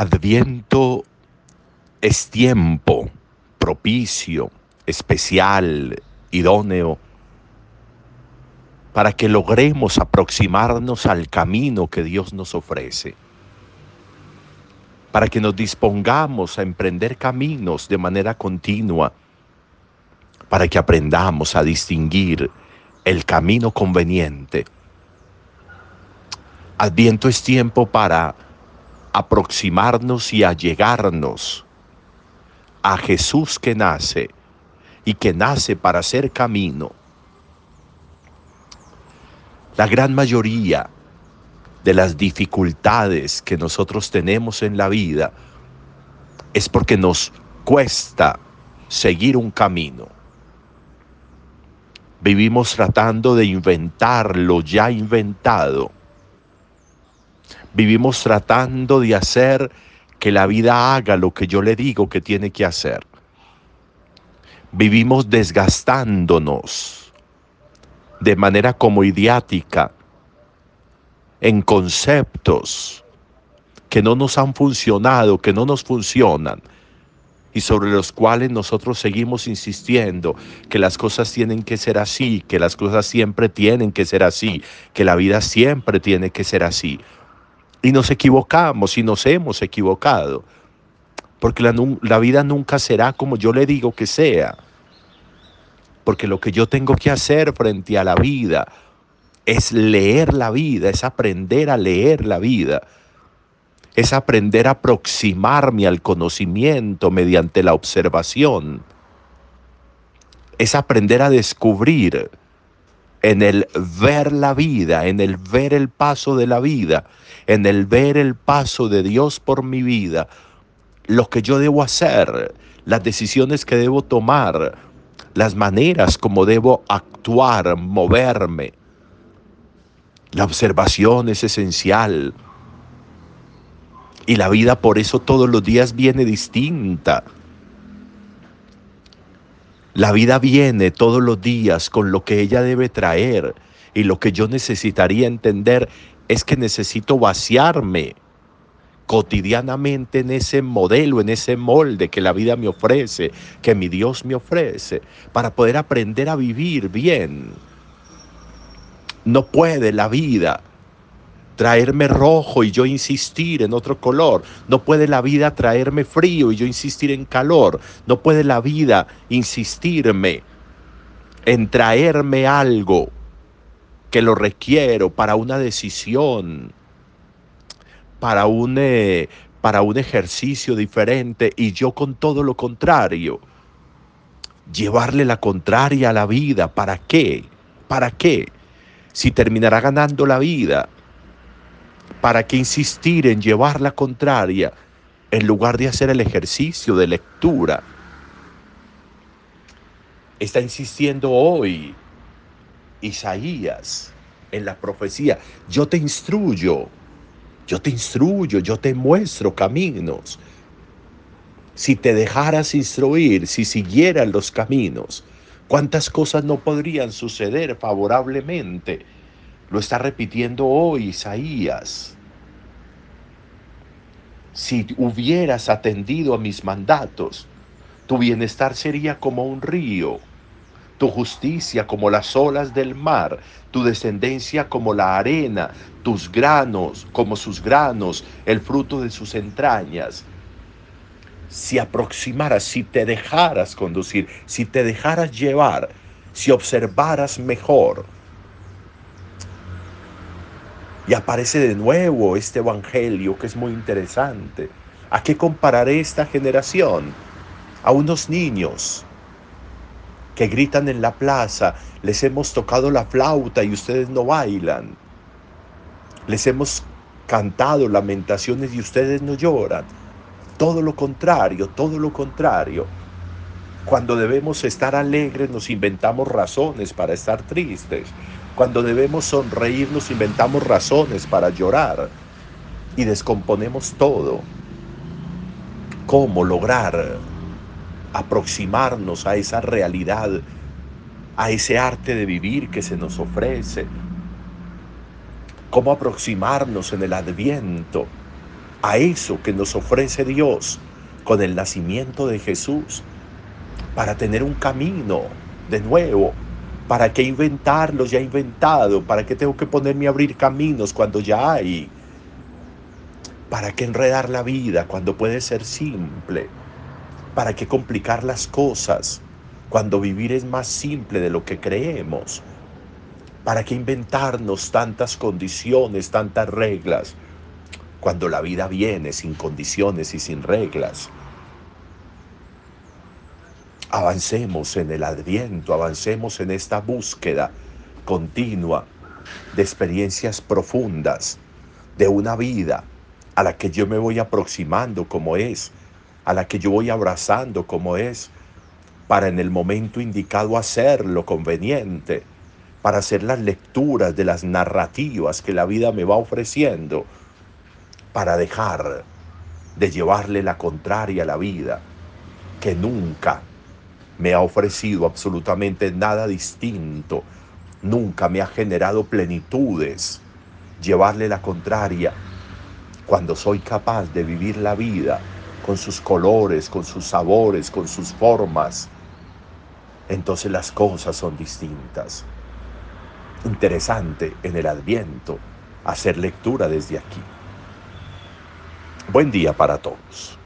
Adviento es tiempo propicio, especial, idóneo, para que logremos aproximarnos al camino que Dios nos ofrece, para que nos dispongamos a emprender caminos de manera continua, para que aprendamos a distinguir el camino conveniente. Adviento es tiempo para aproximarnos y allegarnos a Jesús que nace y que nace para ser camino. La gran mayoría de las dificultades que nosotros tenemos en la vida es porque nos cuesta seguir un camino. Vivimos tratando de inventar lo ya inventado. Vivimos tratando de hacer que la vida haga lo que yo le digo que tiene que hacer. Vivimos desgastándonos de manera como idiática en conceptos que no nos han funcionado, que no nos funcionan y sobre los cuales nosotros seguimos insistiendo que las cosas tienen que ser así, que las cosas siempre tienen que ser así, que la vida siempre tiene que ser así. Y nos equivocamos y nos hemos equivocado. Porque la, la, vida nunca será como yo le digo que sea. Porque lo que yo tengo que hacer frente a la vida es leer la vida, es aprender a leer la vida. Es aprender a aproximarme al conocimiento mediante la observación. Es aprender a descubrir en el ver la vida, en el ver el paso de la vida, en el ver el paso de Dios por mi vida, lo que yo debo hacer, las decisiones que debo tomar, las maneras como debo actuar, moverme. La observación es esencial. Y la vida por eso todos los días viene distinta. La vida viene todos los días con lo que ella debe traer y lo que yo necesitaría entender es que necesito vaciarme cotidianamente en ese modelo, en ese molde que la vida me ofrece, que mi Dios me ofrece, para poder aprender a vivir bien. No puede la vida traerme rojo y yo insistir en otro color. No puede la vida traerme frío y yo insistir en calor. No puede la vida insistirme en traerme algo que lo requiero para una decisión, para un, eh, para un ejercicio diferente y yo con todo lo contrario. Llevarle la contraria a la vida, ¿para qué? ¿Para qué? Si terminará ganando la vida, ¿Para qué insistir en llevar la contraria en lugar de hacer el ejercicio de lectura? Está insistiendo hoy Isaías en la profecía. Yo te instruyo, yo te instruyo, yo te muestro caminos. Si te dejaras instruir, si siguieras los caminos, ¿cuántas cosas no podrían suceder favorablemente? Lo está repitiendo hoy Isaías. Si hubieras atendido a mis mandatos, tu bienestar sería como un río, tu justicia como las olas del mar, tu descendencia como la arena, tus granos como sus granos, el fruto de sus entrañas. Si aproximaras, si te dejaras conducir, si te dejaras llevar, si observaras mejor, y aparece de nuevo este Evangelio que es muy interesante. ¿A qué compararé esta generación? A unos niños que gritan en la plaza, les hemos tocado la flauta y ustedes no bailan. Les hemos cantado lamentaciones y ustedes no lloran. Todo lo contrario, todo lo contrario. Cuando debemos estar alegres nos inventamos razones para estar tristes. Cuando debemos sonreír nos inventamos razones para llorar y descomponemos todo. ¿Cómo lograr aproximarnos a esa realidad, a ese arte de vivir que se nos ofrece? ¿Cómo aproximarnos en el adviento a eso que nos ofrece Dios con el nacimiento de Jesús, para tener un camino de nuevo. ¿Para qué inventarlos ya inventado? ¿Para qué tengo que ponerme a abrir caminos cuando ya hay? ¿Para qué enredar la vida cuando puede ser simple? ¿Para qué complicar las cosas cuando vivir es más simple de lo que creemos? ¿Para qué inventarnos tantas condiciones, tantas reglas, cuando la vida viene sin condiciones y sin reglas? Avancemos en el adviento, avancemos en esta búsqueda continua de experiencias profundas, de una vida a la que yo me voy aproximando como es, a la que yo voy abrazando como es, para en el momento indicado hacer lo conveniente, para hacer las lecturas de las narrativas que la vida me va ofreciendo, para dejar de llevarle la contraria a la vida, que nunca me ha ofrecido absolutamente nada distinto, nunca me ha generado plenitudes, llevarle la contraria, cuando soy capaz de vivir la vida con sus colores, con sus sabores, con sus formas, entonces las cosas son distintas interesante en el adviento hacer lectura desde aquí. Buen día para todos.